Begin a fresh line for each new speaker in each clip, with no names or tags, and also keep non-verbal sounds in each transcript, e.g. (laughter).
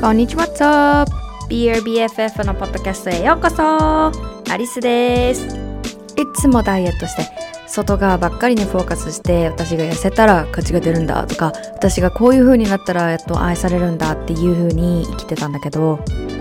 こんにちは、What's up? BRBFF のポッドキャストへようこそアリスですいつもダイエットして外側ばっかりにフォーカスして私が痩せたら価値が出るんだとか私がこういう風になったらやっと愛されるんだっていう風に生きてたんだけど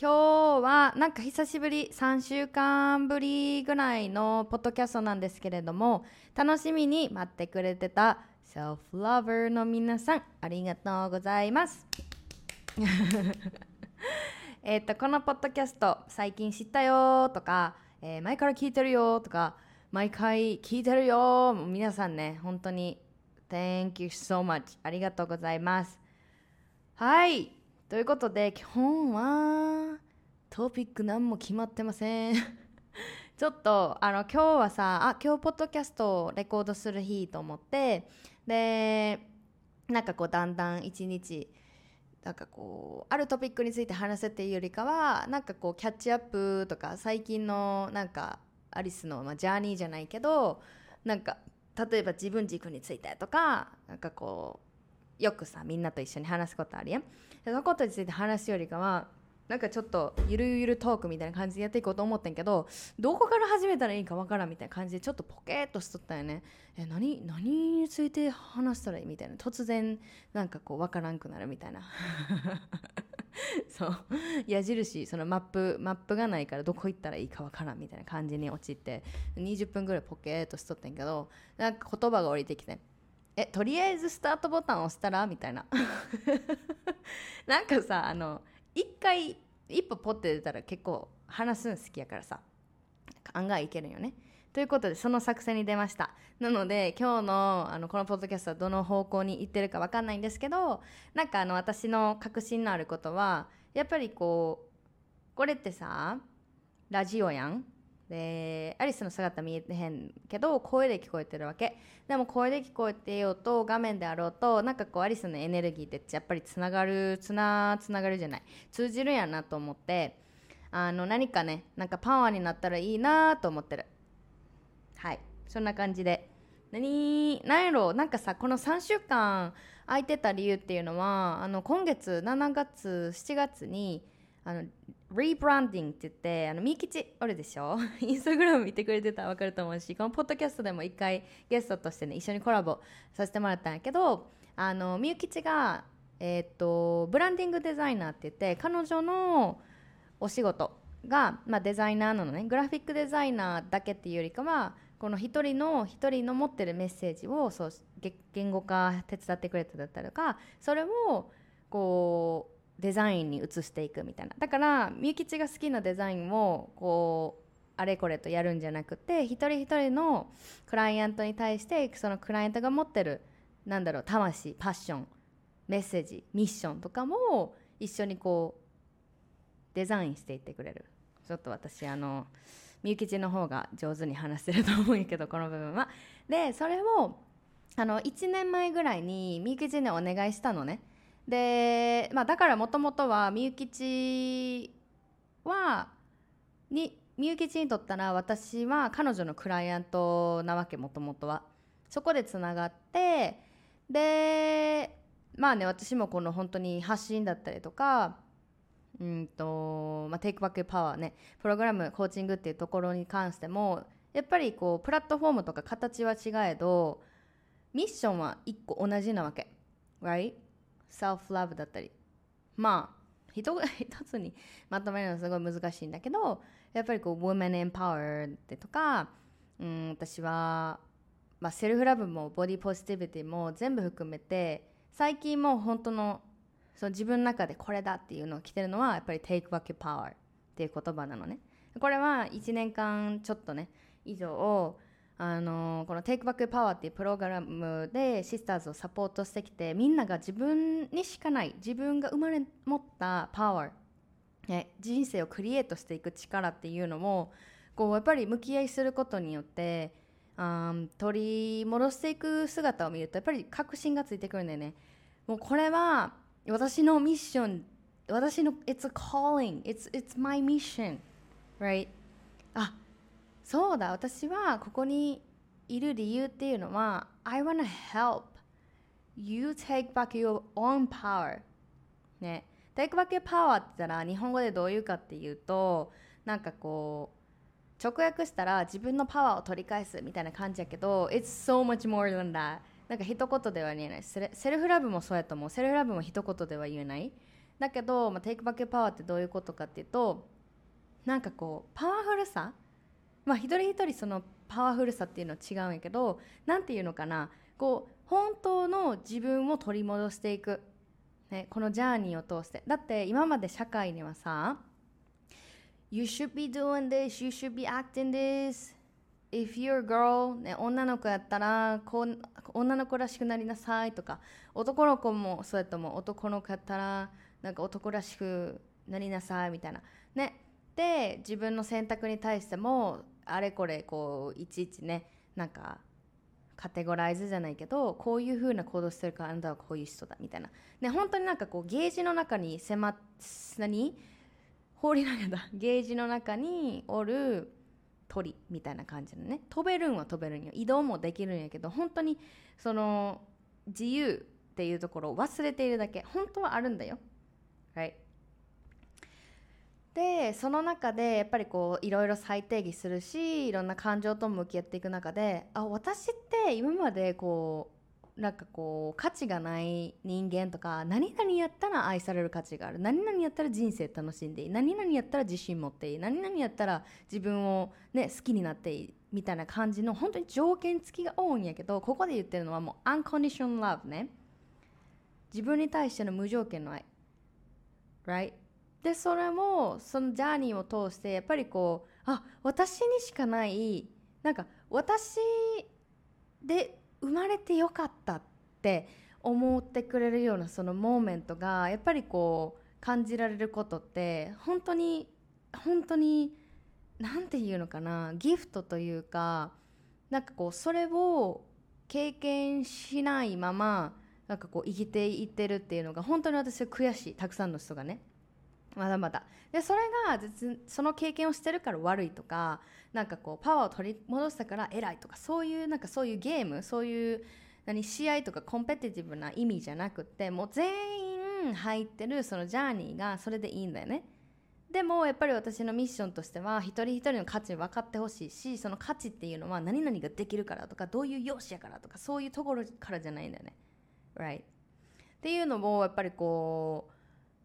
今日はなんか久しぶり3週間ぶりぐらいのポッドキャストなんですけれども楽しみに待ってくれてた Self Lover の皆さんありがとうございます。(laughs) えっとこのポッドキャスト最近知ったよとか、えー前から聞いてるよとか毎回聞いてるよ。皆さんね本当に Thank you so much ありがとうございます。はい。ということで今日はトピック何も決まってません。(laughs) ちょっとあの今日はさあ今日ポッドキャストをレコードする日と思ってでなんかこうだんだん一日なんかこうあるトピックについて話せっていうよりかはなんかこうキャッチアップとか最近のなんかアリスの、まあ、ジャーニーじゃないけどなんか例えば自分軸についてとかなんかこうよくさみんなと一緒に話すことあるやん。そのことについて話すよりかはなんかちょっとゆるゆるトークみたいな感じでやっていこうと思ったんけどどこから始めたらいいかわからんみたいな感じでちょっとポケーっとしとったよね。え何何について話したらいいみたいな。突然なんかこうわからんくなるみたいな。(laughs) そう。矢印そのマップマップがないからどこ行ったらいいかわからんみたいな感じに陥って20分ぐらいポケーっとしとったんけどなんか言葉が降りてきてえとりあえずスタートボタン押したら？みたいな。(laughs) なんかさあの一回一歩ポッて出たら結構話すの好きやからさ。案外いけるよね。ということでその作戦に出ました。なので今日のあのこのポッドキャストはどの方向に行ってるか分かんないんですけどなんかあの私の確信のあることはやっぱりこうこれってさラジオやん。でアリスの姿見えてへんけど声で聞こえてるわけ。でも声で聞こえてようと画面であろうとなんかこうアリスのエネルギーってやっぱりつながるつなつながるじゃない。通じるやなと思ってあの何かねなんかパワーになったらいいなと思ってる。はい。そんな感じで。何何やろなんかさこの3週間空いてた理由っていうのはあの今月7月7月にあのリブランディングって言ってあのみゆきちおるでしょ？(laughs) インスタグラム見てくれてたら分かると思うしこのポッドキャストでも一回ゲストとしてね一緒にコラボさせてもらったんやけどあのみゆきちがえーっとブランディングデザイナーって言って彼女のお仕事が、まあ、デザイナーなのね。グラフィックデザイナーだけっていうよりかはこの一人の一人の持ってるメッセージをそう言語化手伝ってくれただったりとかそれをこうデザインに移していくみたいな。だからみゆきちが好きなデザインをこうあれこれとやるんじゃなくて一人一人のクライアントに対してそのクライアントが持ってるなんだろう魂パッションメッセージミッションとかも一緒にこうデザインしていってくれる。ちょっと私あのみゆきちの方が上手に話してると思うんやけどこの部分は。でそれをあの1年前ぐらいにみゆきちにお願いしたのね。で、まあ、だからもともとはみゆきちはにみゆきちにとったら私は彼女のクライアントなわけもともとはそこでつながってでまあね私もこの本当に発信だったりとかうんとまあ、テイクバックパワーねプログラムコーチングっていうところに関してもやっぱりこうプラットフォームとか形は違えどミッションは一個同じなわけ right? Self love だったり。まあ一つにまとめるのはすごい難しいんだけどやっぱりこう women empowered とか、うん、私はまあ、セルフラブもボディポジティビティも全部含めて最近もう本当のその自分の中でこれだっていうのを来てるのはやっぱり Take Back Your Power っていう言葉なのね。これは1年間ちょっとね以上あのこの Take Back Power っていうプログラムでシスターズをサポートしてきてみんなが自分にしかない自分が生まれ持ったパワー、人生をクリエイトしていく力っていうのもこうやっぱり向き合いすることによってあ取り戻していく姿を見るとやっぱり確信がついてくるんだよね。もうこれは私のミッション私の It's a calling It's, it's my mission right? そうだ私はここにいる理由っていうのは I wanna help you take back your own power ね。take back your power って言ったら日本語でどういうかっていうとなんかこう直訳したら自分のパワーを取り返すみたいな感じやけど It's so much more than that なんか一言では言えない。セルフラブもそうやと思う。セルフラブも一言では言えない。だけど、まあ、テイクバックパワーってどういうことかっていうとなんかこうパワフルさまあ一人一人そのパワフルさっていうのは違うんやけど何て言うのかなこう本当の自分を取り戻していく、ね、このジャーニーを通して。だって今まで社会にはさ You should be doing this, you should be acting this. If you're a girl、ね、女の子やったらこう女の子らしくなりなさいとか。男の子もそうやと思う。男の子やったらなんか男らしくなりなさいみたいな。ね。で自分の選択に対してもあれこれこういちいちねなんかカテゴライズじゃないけどこういう風な行動してるからあなたはこういう人だみたいな。ね本当になんかこうゲージの中に迫っ何放り投げたゲージの中におる鳥みたいな感じのね飛べるんは飛べるんよ。移動もできるんやけど本当にその自由っていうところを忘れているだけ。本当はあるんだよ。はい。でその中でやっぱりこういろいろ再定義するしいろんな感情と向き合っていく中であ私って今までこうなんかこう価値がない人間とか何々やったら愛される価値がある。何々やったら人生楽しんでいい。何々やったら自信持っていい。何々やったら自分を、ね、好きになっていい。みたいな感じの本当に条件付きが多いんやけどここで言ってるのはもう unconditional love ね。自分に対しての無条件の愛。Right? でそれもそのジャーニーを通してやっぱりこうあ私にしかないなんか私で生まれてよかったって思ってくれるようなそのモーメントがやっぱりこう感じられることって本当に本当に何て言うのかなギフトというかなんかこうそれを経験しないままなんかこう生きていってるっていうのが本当に私は悔しい。たくさんの人がね。まだまだ。でそれがその経験をしてるから悪いとかなんかこうパワーを取り戻したから偉いとかそういうなんかそういうゲームそういう何試合とかコンペティティブな意味じゃなくてもう全員入ってるそのジャーニーがそれでいいんだよね。でもやっぱり私のミッションとしては一人一人の価値分かってほしいしその価値っていうのは何々ができるからとかどういう容姿やからとかそういうところからじゃないんだよね。Right っていうのをやっぱりこう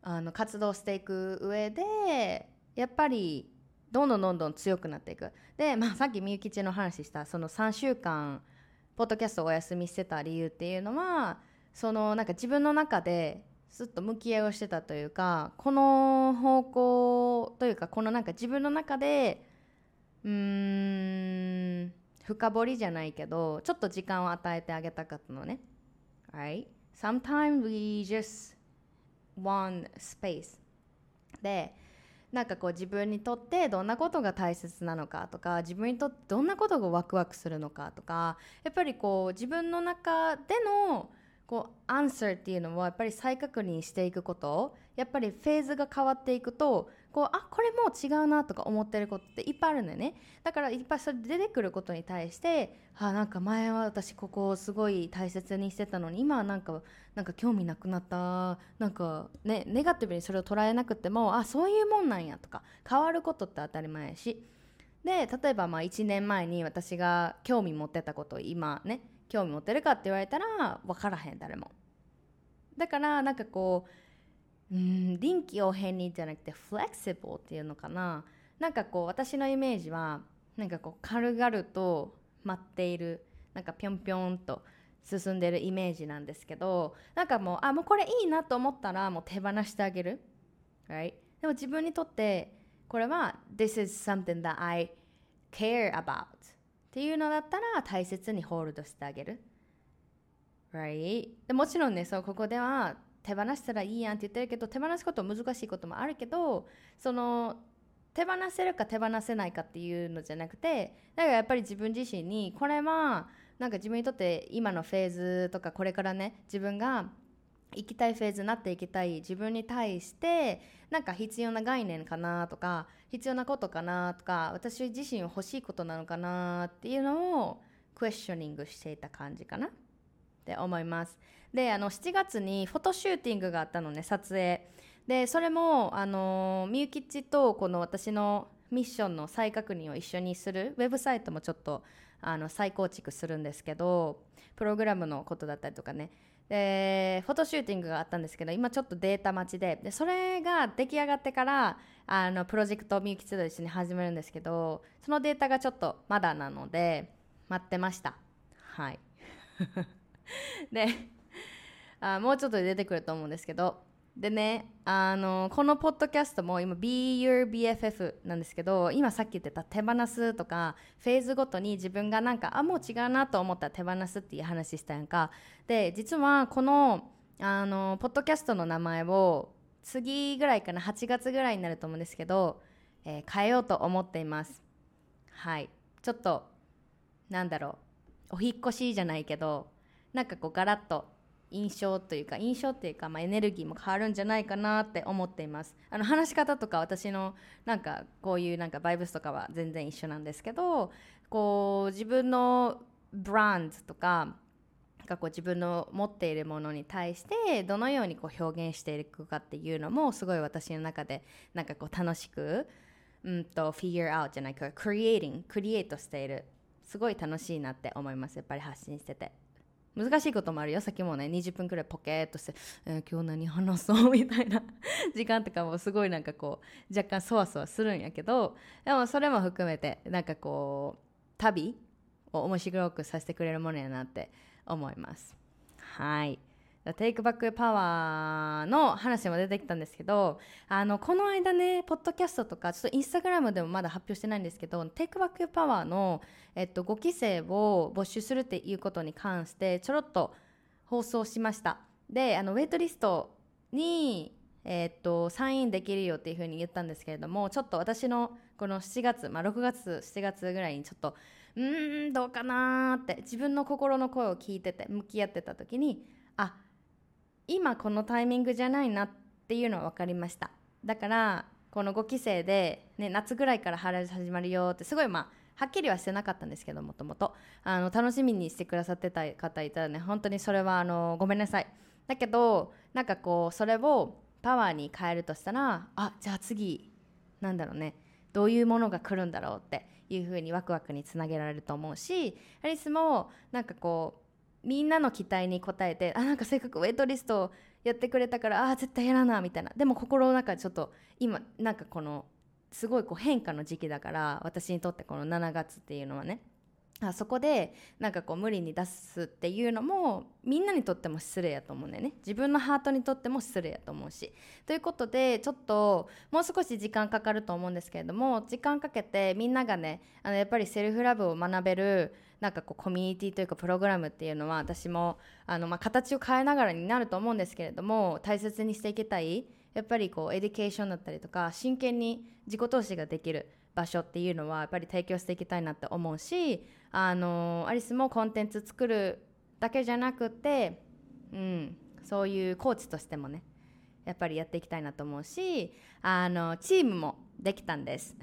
あの活動していく上でやっぱりどんどんどんどん強くなっていくで、まあ、さっきみゆきちの話したその3週間ポッドキャストをお休みしてた理由っていうのはそのなんか自分の中でずっと向き合いをしてたというかこの方向というかこのなんか自分の中でうーん深掘りじゃないけどちょっと時間を与えてあげたかったのね。Right? Sometimes we just one space でなんかこう自分にとってどんなことが大切なのかとか自分にとってどんなことがワクワクするのかとかやっぱりこう自分の中でのこうアンサーっていうのはやっぱり再確認していくことやっぱりフェーズが変わっていくとこうあこれもう違うなとか思ってることっていっぱいあるんだよね。だからいっぱいそれ出てくることに対してあなんか前は私ここをすごい大切にしてたのに今はなんかなんか興味なくなった。なんかねネガティブにそれを捉えなくてもあそういうもんなんやとか変わることって当たり前やし。で例えばまあ1年前に私が興味持ってたことを今ね興味持ってるかって言われたら分からへん誰も。だからなんかこううん臨機応変にじゃなくてフレキシブルっていうのかななんかこう私のイメージはなんかこう軽々と待っているなんかぴょんぴょんと進んでるイメージなんですけどなんかもうあもうこれいいなと思ったらもう手放してあげる、right? でも自分にとってこれは This is something that I care about っていうのだったら大切にホールドしてあげる right? でもちろんねそうここでは手放したらいいやんって言ってるけど手放すこと難しいこともあるけどその手放せるか手放せないかっていうのじゃなくてだからやっぱり自分自身にこれはなんか自分にとって今のフェーズとかこれからね自分が行きたいフェーズになっていきたい自分に対してなんか必要な概念かなとか必要なことかなとか私自身欲しいことなのかなっていうのをクエスチョニングしていた感じかなって思います。であの7月にフォトシューティングがあったのね撮影。でそれもあのみゆきちとこの私のミッションの再確認を一緒にするウェブサイトもちょっとあの再構築するんですけどプログラムのことだったりとかね。でフォトシューティングがあったんですけど今ちょっとデータ待ちででそれが出来上がってからあのプロジェクトみゆきちと一緒に始めるんですけどそのデータがちょっとまだなので待ってました。はい。(laughs) であもうちょっとで出てくると思うんですけど。でねあのこのポッドキャストも今 Be Your BFF なんですけど今さっき言ってた手放すとかフェーズごとに自分がなんかあもう違うなと思ったら手放すっていう話したやんか。で実はこのあのポッドキャストの名前を次ぐらいかな8月ぐらいになると思うんですけど、えー、変えようと思っています。はい。ちょっとなんだろう。お引越しじゃないけどなんかこうガラッと印象というか印象っていうか、まあ、エネルギーも変わるんじゃないかなって思っています。あの話し方とか私のなんかこういうなんかバイブスとかは全然一緒なんですけどこう自分のブランドとかがこう自分の持っているものに対してどのようにこう表現していくかっていうのもすごい私の中でなんかこう楽しくうんと figure out じゃないか creating クリエイトしている。すごい楽しいなって思います。やっぱり発信してて。難しいこともあるよ。さっきもね20分くらいポケーっとして「えー、今日何話そう」みたいな時間とかもすごいなんかこう若干そわそわするんやけどでもそれも含めてなんかこう旅を面白くさせてくれるものやなって思います。はい。テイクバックパワーの話も出てきたんですけどあのこの間ねポッドキャストとかちょっとインスタグラムでもまだ発表してないんですけどテイクバックパワーの、えっと、5期生を募集するっていうことに関してちょろっと放送しました。であのウェイトリストにえっとサインできるよっていうふうに言ったんですけれどもちょっと私のこの7月、まあ、6月7月ぐらいにちょっとうーんどうかなって自分の心の声を聞いてて向き合ってた時に今このタイミングじゃないなっていうのは分かりました。だからこの5期生で、ね、夏ぐらいから春始まるよってすごいまあはっきりはしてなかったんですけどもともと。楽しみにしてくださってた方いたらね本当にそれはあのごめんなさい。だけどなんかこうそれをパワーに変えるとしたらあじゃあ次なんだろうねどういうものが来るんだろうっていうふうにワクワクにつなげられると思うしアリスもなんかこうみんなの期待に応えてあなんかせっかくウェイトリストやってくれたからあ絶対やらなみたいな。でも心の中ちょっと今なんかこのすごいこう変化の時期だから私にとってこの7月っていうのはね。あそこでなんかこう無理に出すっていうのもみんなにとっても失礼やと思うんだよね。自分のハートにとっても失礼やと思うし。ということでちょっともう少し時間かかると思うんですけれども時間かけてみんながねあのやっぱりセルフラブを学べるなんかこうコミュニティというかプログラムっていうのは私もあのま形を変えながらになると思うんですけれども大切にしていきたいやっぱりこう education だったりとか真剣に自己投資ができる。場所っていうのはやっぱり提供していきたいなって思うしあのアリスもコンテンツ作るだけじゃなくて、うん、そういうコーチとしてもねやっぱりやっていきたいなと思うしあのチームもできたんです。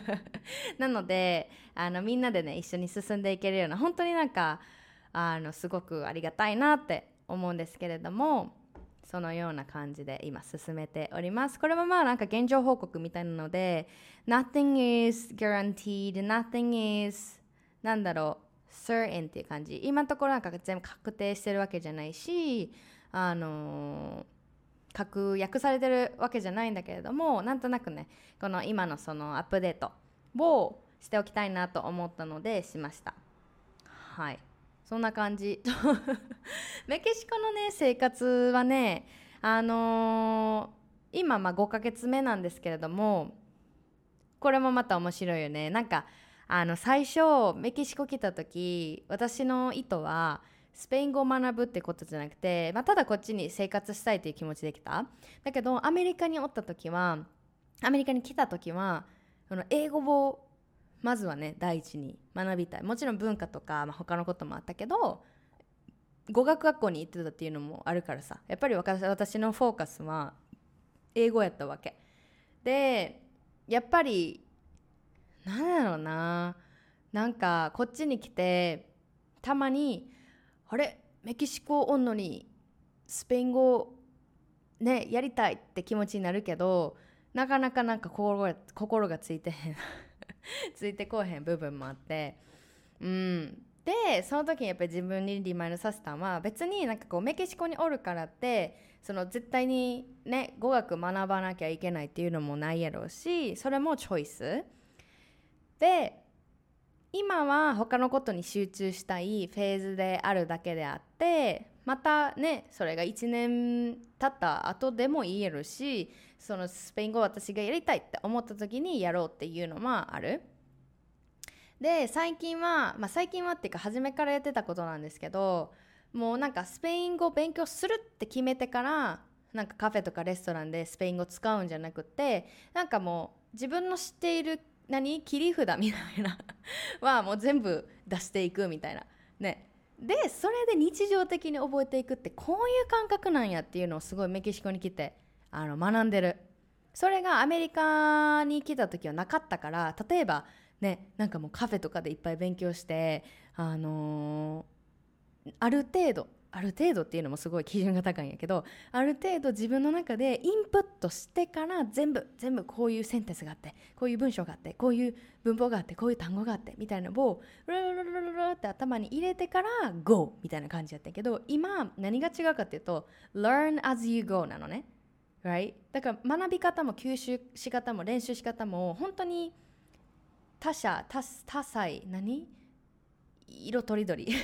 (laughs) なのであのみんなでね一緒に進んでいけるような本当になんかあのすごくありがたいなって思うんですけれどもそのような感じで今進めております。これもまあなんか現状報告みたいなので Nothing is guaranteed Nothing is なんだろう certain っていう感じ。今のところなんか全部確定してるわけじゃないしあのー確約されてるわけじゃないんだけれどもなんとなくねこの今のそのアップデートをしておきたいなと思ったのでしました。はい。そんな感じ。(laughs) メキシコのね生活はねあのー、今ま5ヶ月目なんですけれどもこれもまた面白いよね。なんかあの最初メキシコ来た時私の意図はスペイン語を学ぶってことじゃなくて、まあ、ただこっちに生活したいという気持ちで来た。だけどアメリカにおった時はアメリカに来た時はこの英語をまずはね第一に学びたい。もちろん文化とか、まあ、他のこともあったけど語学学校に行ってたっていうのもあるからさ。やっぱり私のフォーカスは英語やったわけ。でやっぱりなんだろうな。なんかこっちに来てたまにあれ？メキシコおんのにスペイン語ねやりたいって気持ちになるけどなかなかなんか心が心がついてへん。ついてこうへん部分もあって。うん。でその時にやっぱり自分にリマインドさせたのは別になんかこうメキシコにおるからってその絶対にね語学学ばなきゃいけないっていうのもないやろうしそれもチョイス。で今は他のことに集中したいフェーズであるだけであってまたねそれが1年経った後でも言えるしそのスペイン語私がやりたいって思った時にやろうっていうのはある。で最近は、まあ、最近はっていうか初めからやってたことなんですけどもうなんかスペイン語勉強するって決めてからなんかカフェとかレストランでスペイン語使うんじゃなくてなんかもう自分の知っている何切り札みたいなはもう全部出していくみたいなねでそれで日常的に覚えていくってこういう感覚なんやっていうのをすごいメキシコに来てあの学んでる。それがアメリカに来た時はなかったから例えばねなんかもうカフェとかでいっぱい勉強してあのー、ある程度ある程度っていうのもすごい基準が高いんやけどある程度自分の中でインプットしてから全部全部こういうセンテンスがあってこういう文章があってこういう文法があってこういう単語があってみたいなのをルルルルルルって頭に入れてから GO みたいな感じやったけど今何が違うかっていうと Learn as you go なのね。Right? だから学び方も吸収し方も練習し方も本当に他者多多彩何？色とりどり。(laughs)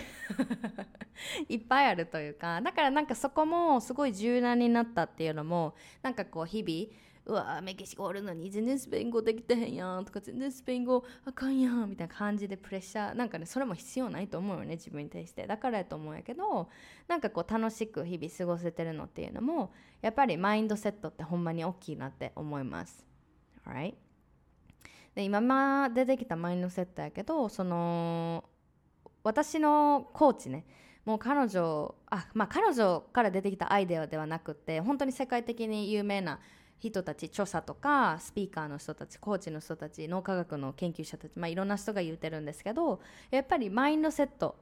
いっぱいあるというか。だからなんかそこもすごい柔軟になったっていうのもなんかこう日々うわメキシコおるのに全然スペイン語できてへんやんとか全然スペイン語あかんやんみたいな感じでプレッシャーなんかねそれも必要ないと思うよね自分に対して。だからやと思うんやけどなんかこう楽しく日々過ごせてるのっていうのもやっぱりマインドセットってほんまに大きいなって思います。Alright? で今ま出てきたマインドセットやけどその私のコーチね。もう彼女あまあ彼女から出てきたアイデアではなくて本当に世界的に有名な人たち著者とかスピーカーの人たちコーチの人たち脳科学の研究者たち、まあ、いろんな人が言うてるんですけどやっぱりマインドセット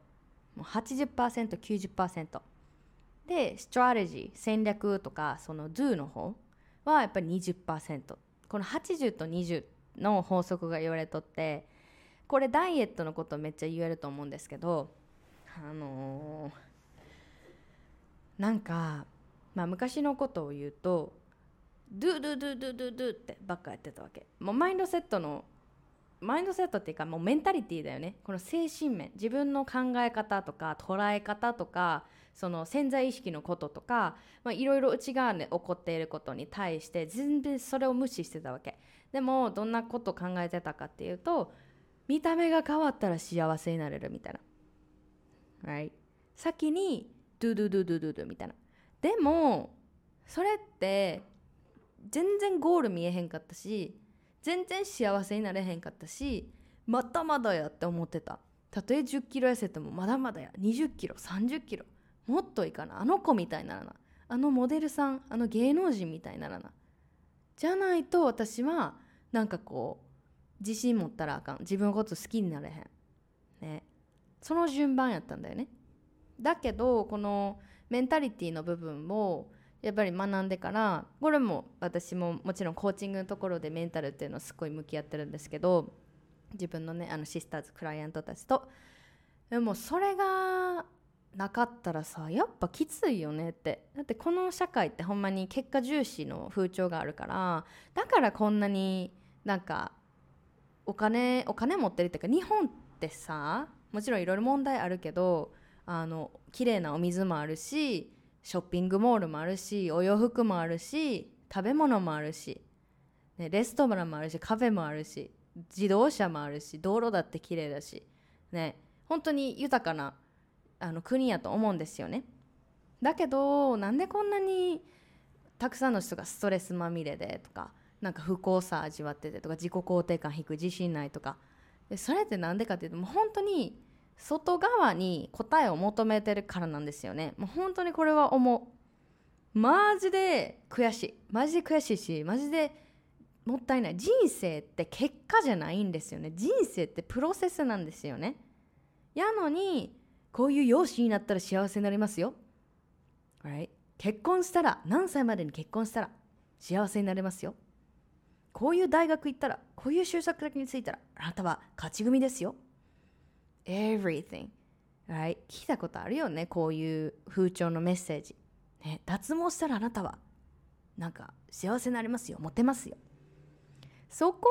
80%90% でストラテジー戦略とかその Do の方はやっぱり20%この80と20の法則が言われとってこれダイエットのことめっちゃ言えると思うんですけどあのー、なんか、まあ、昔のことを言うとドゥドゥドゥドゥドゥドゥってばっかやってたわけもうマインドセットのマインドセットっていうかもうメンタリティーだよねこの精神面自分の考え方とか捉え方とかその潜在意識のこととかいろいろ内側で起こっていることに対して全然それを無視してたわけでもどんなこと考えてたかっていうと見た目が変わったら幸せになれるみたいな。Right? 先にドゥドゥドゥドゥドゥドゥみたいな。でもそれって全然ゴール見えへんかったし全然幸せになれへんかったしまだまだやって思ってた。たとえ10キロ痩せてもまだまだや。20キロ30キロ。もっといいかな。あの子みたいならな。あのモデルさんあの芸能人みたいならな。じゃないと私はなんかこう自信持ったらあかん。自分のこと好きになれへん。ね。その順番やったんだよね。だけどこのメンタリティの部分をやっぱり学んでからこれも私ももちろんコーチングのところでメンタルっていうのはすごい向き合ってるんですけど自分のねあのシスターズクライアントたちと。でもそれがなかったらさやっぱきついよねって。だってこの社会ってほんまに結果重視の風潮があるからだからこんなになんかお金お金持ってるっていうか日本ってさもちろんいろいろ問題あるけどあの綺麗なお水もあるしショッピングモールもあるしお洋服もあるし食べ物もあるし、ね、レストランもあるしカフェもあるし自動車もあるし道路だって綺麗だしね本当に豊かなあの国やと思うんですよね。だけどなんでこんなにたくさんの人がストレスまみれでとかなんか不幸さ味わっててとか自己肯定感低く自信ないとかそれって何でかっていうともう本当に外側に答えを求めてるからなんですよね。もう本当にこれは思う。マジで悔しい。マジで悔しいしマジでもったいない。人生って結果じゃないんですよね。人生ってプロセスなんですよね。やのにこういう容姿になったら幸せになりますよ、right? 結婚したら何歳までに結婚したら幸せになれますよ。こういう大学行ったらこういう就職先に就いたらあなたは勝ち組ですよ。Everything right? 聞いたことあるよねこういう風潮のメッセージ、ね、脱毛したらあなたはなんか幸せになりますよモテますよ。そこ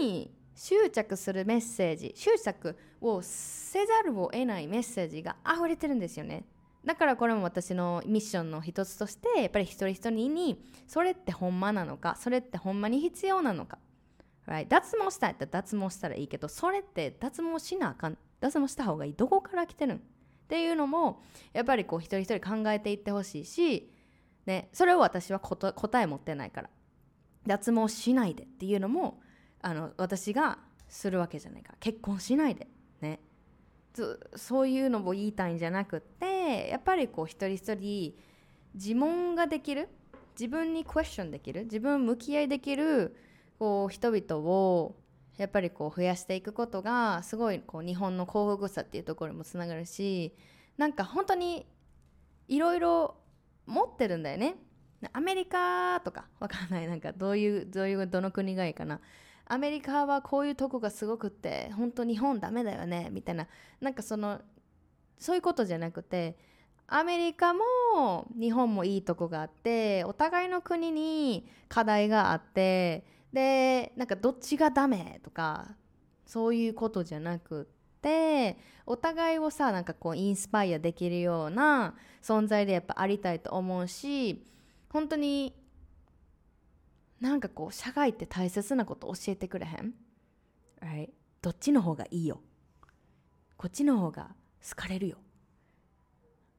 に執着するメッセージ執着をせざるを得ないメッセージが溢れてるんですよね。だからこれも私のミッションの一つとしてやっぱり一人一人にそれってほんまなのかそれってほんまに必要なのか、right? 脱毛したいって脱毛したらいいけどそれって脱毛しなあかん。脱毛した方がいいどこから来てる。んっていうのもやっぱりこう一人一人考えていってほしいし、ね、それを私は答え持ってないから脱毛しないでっていうのもあの私がする。わけじゃないから結婚しないでねそういうのを言いたいんじゃなくってやっぱりこう一人一人自問ができる自分にクエスチョンできる。自分向き合いできるこう人々をやっぱりこう増やしていくことがすごいこう日本の幸福さっていうところにもつながるしなんか本当にいろいろ持ってるんだよね。アメリカとかわかんない。なんかどういうどういうどの国がいいかな。アメリカはこういうとこがすごくって本当日本ダメだよね。みたいな。なんかそのそういうことじゃなくてアメリカも日本もいいとこがあってお互いの国に課題があってでなんかどっちがダメとかそういうことじゃなくてお互いをさなんかこうインスパイアできるような存在でやっぱありたいと思うし本当になんかこう社会って大切なこと教えてくれへん、right? どっちの方がいいよ？こっちの方が好かれるよ、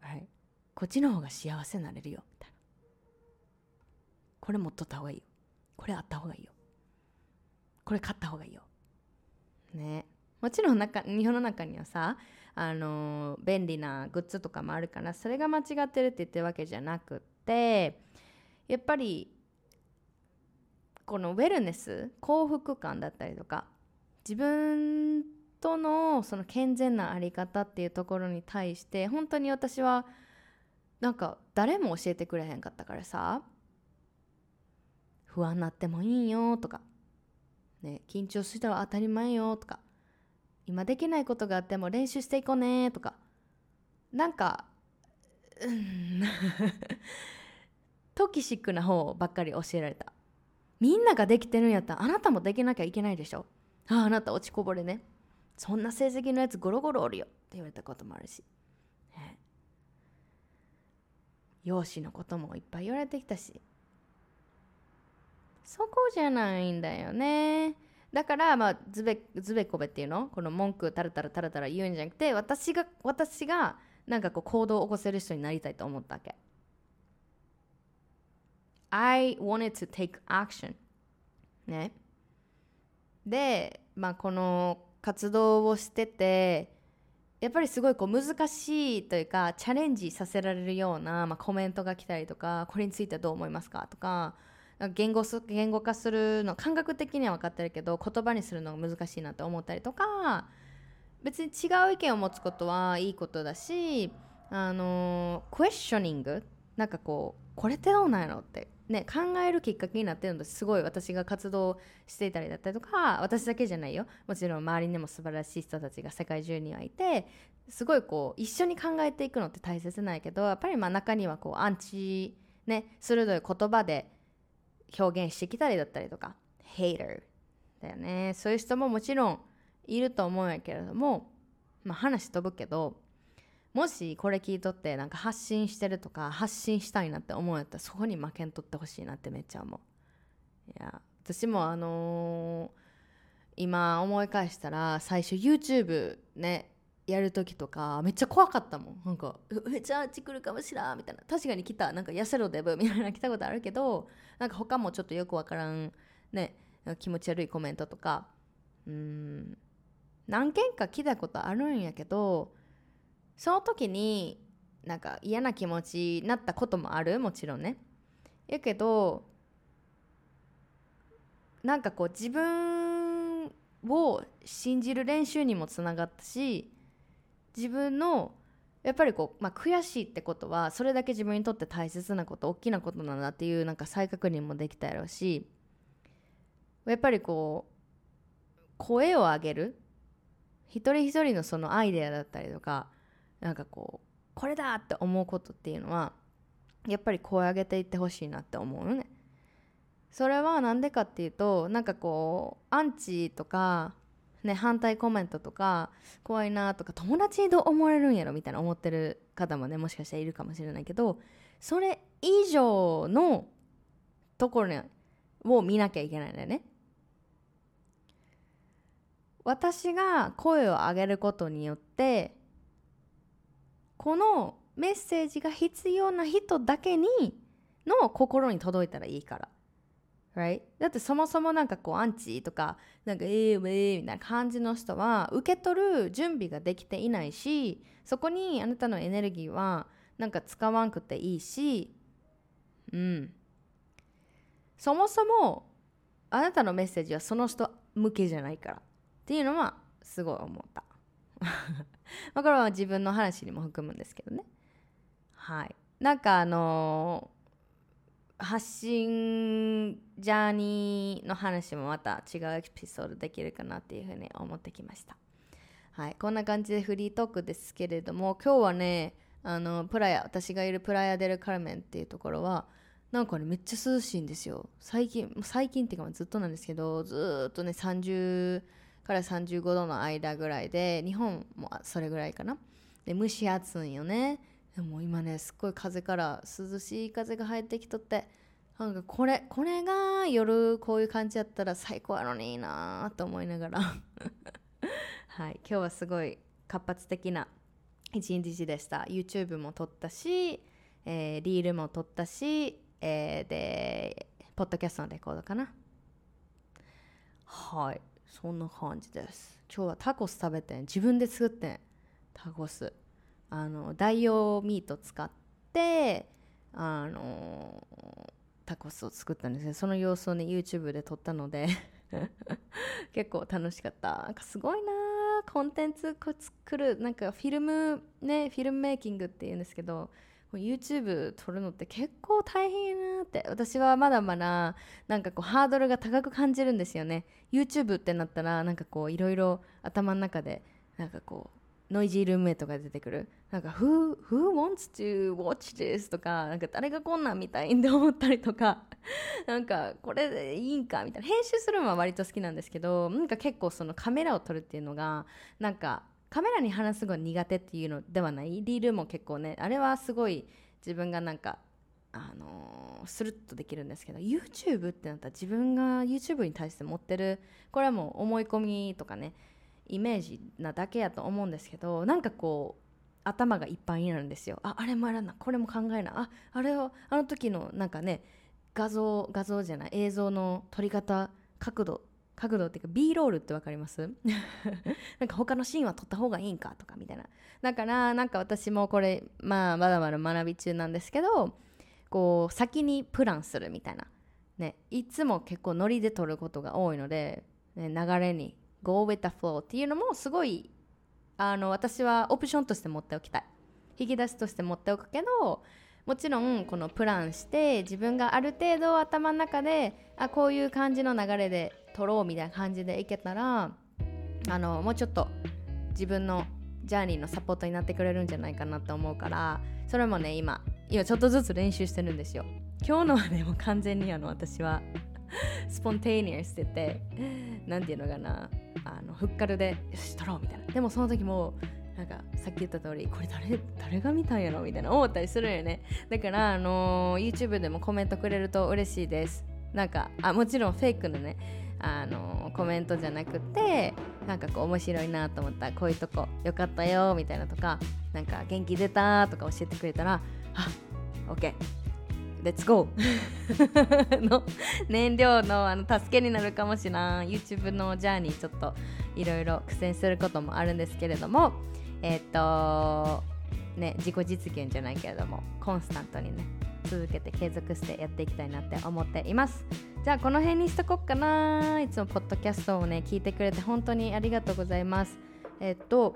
はいこっちの方が幸せになれるよ？みたいな。これ持っとった方がいいよ。これあった方がいいよ。これ買った方がいいよ。ね。もちろん中日本の中にはさあの、便利なグッズとかもあるからそれが間違ってるって言ってるわけじゃなくってやっぱりこのウェルネス幸福感だったりとか自分とのその健全な在り方っていうところに対して本当に私はなんか誰も教えてくれへんかったからさ。不安になってもいいよとか、ね、緊張したら当たり前よとか今できないことがあっても練習していこうねとかなんかうん (laughs) トキシックな方ばっかり教えられた。みんなができてるんやったらあなたもできなきゃいけないでしょ。あああなた落ちこぼれね。そんな成績のやつゴロゴロおるよ。って言われたこともあるし、ね、容姿のこともいっぱい言われてきたし。そこじゃないんだよね。だからまあズベズベコベっていうの？この文句タラタラタラタラ言うんじゃなくて私が私がなんかこう行動を起こせる人になりたいと思ったわけ。I wanted to take action. ね。で、まあ、この活動をしててやっぱりすごいこう難しいというかチャレンジさせられるような、まあ、コメントが来たりとかこれについてはどう思いますか？とか言語す言語化するの感覚的には分かってるけど言葉にするのが難しいなって思ったりとか別に違う意見を持つことはいいことだしあのクエスチョニングなんかこうこれってどうなんやろってね、考えるきっかけになってるのですごい私が活動していたりだったりとか私だけじゃないよ。もちろん周りにも素晴らしい人たちが世界中にはいてすごいこう一緒に考えていくのって大切なんやけどやっぱりまあ中にはこうアンチ、ね、鋭い言葉で表現してきたりだったりとか。Hater だよね。そういう人ももちろんいると思うんやけれども、まあ、話飛ぶけどもしこれ聞いとってなんか発信してるとか発信したいなって思うんやったらそこに負けんとってほしいなってめっちゃ思う。いや私もあのー今思い返したら最初 YouTube ねやる時とかめっちゃ怖かったもん。なんかめっちゃあっち来るかもしらんみたいな。確かに来た。なんか痩せろデブ。(laughs) みたいな来たことあるけどなんか他もちょっとよくわからんね。気持ち悪いコメントとか。うん。何件か来たことあるんやけどその時になんか嫌な気持ちになったこともある？もちろんね。やけどなんかこう自分を信じる練習にもつながったし自分のやっぱりこう、まあ、悔しいってことはそれだけ自分にとって大切なこと大きなことなんだっていうなんか再確認もできたやろうしやっぱりこう声を上げる一人一人のそのアイデアだったりとかなんかこうこれだって思うことっていうのはやっぱり声上げていってほしいなって思うよね。それは何でかっていうとなんかこうアンチとか、ね、反対コメントとか怖いなとか友達にどう思われるんやろみたいな思ってる方もねもしかしたらいるかもしれないけどそれ以上のところにを見なきゃいけないんだよね。私が声を上げることによってこのメッセージが必要な人だけにの心に届いたらいいから。Right? だってそもそもなんかこうアンチとかなんかえー、えー、みたいな感じの人は受け取る準備ができていないしそこにあなたのエネルギーはなんか使わんくていいしうん。そもそもあなたのメッセージはその人向けじゃないから。っていうのはすごい思った。(laughs) これは自分の話にも含むんですけどね。はい。なんかあのー発信ジャーニーの話もまた違うエピソードできるかなっていうふうに思ってきました。はい。こんな感じでフリートークですけれども今日はねあのプラヤ私がいるプラヤデルカルメンっていうところはなんかねめっちゃ涼しいんですよ。最近最近っていうかずっとなんですけどずっとね30から35度の間ぐらいで日本もそれぐらいかな。で蒸し暑いよね。でも今ねすっごい風から涼しい風が入ってきとってなんかこれこれが夜こういう感じやったら最高やのにいいなと思いながら。(laughs) はい今日はすごい活発的な一日でした。YouTube も撮ったし、えー、リールも撮ったし、えー、でポッドキャストのレコードかな。はいそんな感じです。今日はタコス食べて自分で作ってタコス。あの代用ミート使ってあのタコスを作ったんですね。その様子をね YouTube で撮ったので (laughs) 結構楽しかった。なんかすごいなコンテンツ作るなんかフィルムねフィルムメイキングっていうんですけど YouTube 撮るのって結構大変やなって。私はまだまだなんかこうハードルが高く感じるんですよね。YouTube ってなったらなんかこういろいろ頭の中でなんかこうノイジールームメイトが出てくるなんか who, who wants to watch this? とかなんか誰がこんなんみたいんで思ったりとかなんかこれでいいんかみたいな編集するのは割と好きなんですけどなんか結構そのカメラを撮るっていうのがなんかカメラに話すのが苦手っていうのではないリールも結構ねあれはすごい自分がなんかあのー、スルッとできるんですけど YouTube ってなったら自分が YouTube に対して持ってるこれはもう思い込みとかねイメージなだけやと思うんですけどなんかこう頭がいっぱいになるんですよ。ああれもやらな。これも考えな。ああれをあの時のなんかね画像画像じゃない映像の撮り方角度角度っていうか B ロールって分かります？(laughs) なんか他のシーンは撮った方がいいんかとかみたいな。だからなんか私もこれまあまだまだ学び中なんですけどこう先にプランするみたいな。ねいつも結構ノリで撮ることが多いので、ね、流れに go with the flow っていうのもすごいあの私はオプションとして持っておきたい。引き出しとして持っておくけどもちろんこのプランして自分がある程度頭の中であこういう感じの流れで撮ろうみたいな感じでいけたらあのもうちょっと自分のジャーニーのサポートになってくれるんじゃないかなと思うからそれもね今今ちょっとずつ練習してるんですよ。今日のはねもう完全にあの私は (laughs) スポンテイニアスってて何て言うのかな。あのフッカルでよし撮ろうみたいな。でもその時もなんかさっき言った通りこれ誰誰が見たんやろみたいな思ったりするよね。だからあのー YouTube でもコメントくれると嬉しいです。なんかあもちろんフェイクのねあのーコメントじゃなくてなんかこう面白いなと思ったこういうとこよかったよみたいなとかなんか元気出たとか教えてくれたらあ OK レッツゴーの燃料のあの助けになるかもしれない。YouTube のジャーニーちょっといろいろ苦戦することもあるんですけれども。えっ、とね自己実現じゃないけれどもコンスタントにね続けて継続してやっていきたいなって思っています。じゃあこの辺にしとこっかな。いつもポッドキャストをね聞いてくれて本当にありがとうございます。えっ、と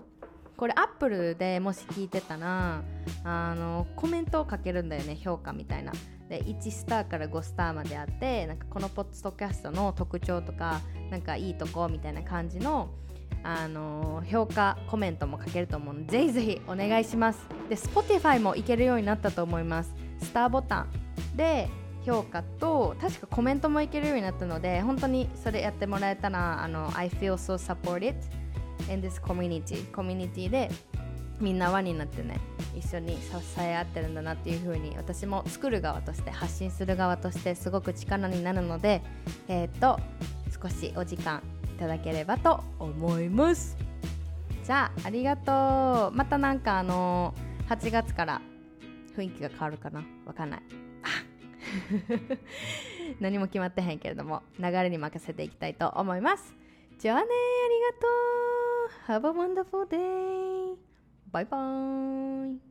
これアップルでもし聞いてたらあのコメントをかけるんだよね評価みたいな。で1スターから5スターまであってなんかこのポッドキャストの特徴とかなんかいいとこみたいな感じのあの評価コメントも書けると思うの。でぜひぜひお願いします。で Spotify もいけるようになったと思います。スターボタンで評価と確かコメントもいけるようになったので本当にそれやってもらえたらあの I feel so supported in this community. コミュニティでみんな輪になってね一緒に支え合ってるんだなっていう風に私も作る側として発信する側としてすごく力になるのでえっ、と少しお時間いただければと思います。じゃあありがとう。またなんかあのー8月から雰囲気が変わるかな？わかんない。(laughs) 何も決まってへんけれども流れに任せていきたいと思います。じゃあねありがとう。Have a wonderful day バイバーイ